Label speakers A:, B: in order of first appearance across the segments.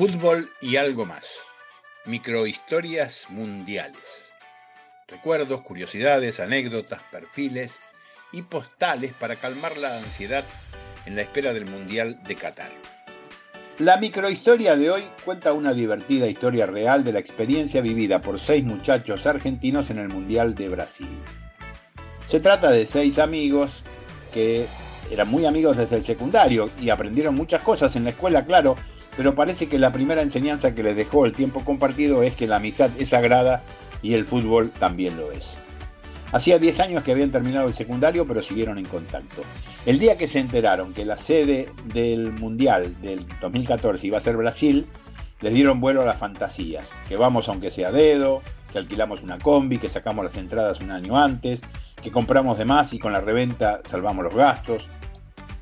A: Fútbol y algo más. Microhistorias mundiales. Recuerdos, curiosidades, anécdotas, perfiles y postales para calmar la ansiedad en la espera del Mundial de Qatar. La microhistoria de hoy cuenta una divertida historia real de la experiencia vivida por seis muchachos argentinos en el Mundial de Brasil. Se trata de seis amigos que eran muy amigos desde el secundario y aprendieron muchas cosas en la escuela, claro, pero parece que la primera enseñanza que les dejó el tiempo compartido es que la amistad es sagrada y el fútbol también lo es. Hacía 10 años que habían terminado el secundario, pero siguieron en contacto. El día que se enteraron que la sede del Mundial del 2014 iba a ser Brasil, les dieron vuelo a las fantasías, que vamos aunque sea dedo, que alquilamos una combi, que sacamos las entradas un año antes, que compramos de más y con la reventa salvamos los gastos.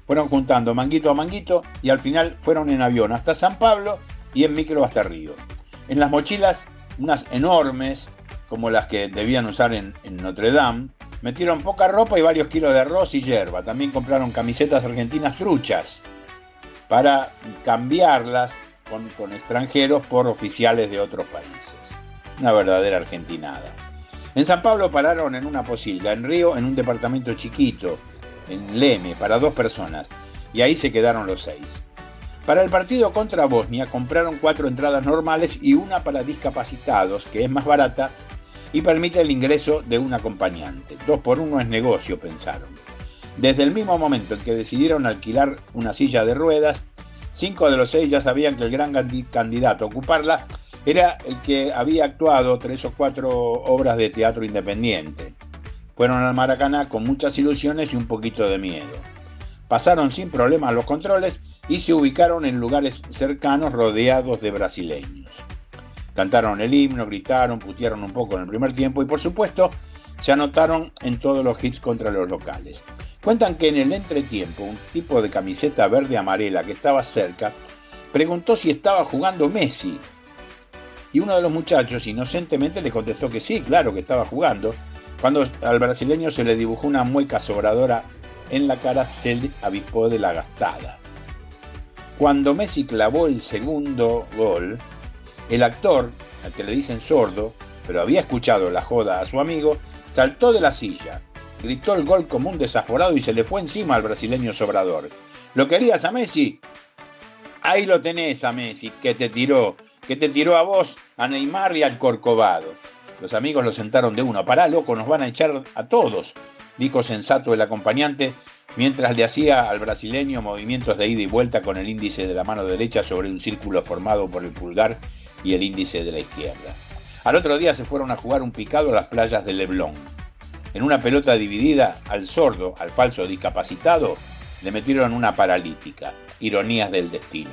A: Fueron juntando manguito a manguito y al final fueron en avión hasta San Pablo y en micro hasta Río. En las mochilas, unas enormes, como las que debían usar en, Notre Dame, metieron poca ropa y varios kilos de arroz y hierba. También compraron camisetas argentinas truchas para cambiarlas con, extranjeros por oficiales de otros países. Una verdadera argentinada. En San Pablo pararon en una posilga, en Río en un departamento chiquito, en Leme, para dos personas, y ahí se quedaron los seis. Para el partido contra Bosnia compraron cuatro entradas normales y una para discapacitados, que es más barata y permite el ingreso de un acompañante. Dos por uno es negocio, pensaron. Desde el mismo momento en que decidieron alquilar una silla de ruedas, cinco de los seis ya sabían que el gran candidato a ocuparla era el que había actuado tres o cuatro obras de teatro independiente. Fueron al Maracaná con muchas ilusiones y un poquito de miedo. Pasaron sin problemas los controles y se ubicaron en lugares cercanos rodeados de brasileños. Cantaron el himno, gritaron, putearon un poco en el primer tiempo y por supuesto se anotaron en todos los hits contra los locales. Cuentan que en el entretiempo un tipo de camiseta verde amarela que estaba cerca preguntó si estaba jugando Messi. Y uno de los muchachos inocentemente le contestó que sí, claro que estaba jugando. Cuando al brasileño se le dibujó una mueca sobradora en la cara, se avispó de la gastada. Cuando Messi clavó el segundo gol, el actor, al que le dicen sordo, pero había escuchado la joda a su amigo, saltó de la silla, gritó el gol como un desaforado y se le fue encima al brasileño sobrador. ¿Lo querías a Messi? Ahí lo tenés a Messi, que te tiró, que te tiró a vos, a Neymar y al Corcovado. Los amigos lo sentaron de uno. Pará, loco, nos van a echar a todos, dijo sensato el acompañante, mientras le hacía al brasileño movimientos de ida y vuelta con el índice de la mano derecha sobre un círculo formado por el pulgar y el índice de la izquierda. Al otro día se fueron a jugar un picado a las playas de Leblon. En una pelota dividida, al sordo, al falso discapacitado, le metieron una paralítica. Ironías del destino.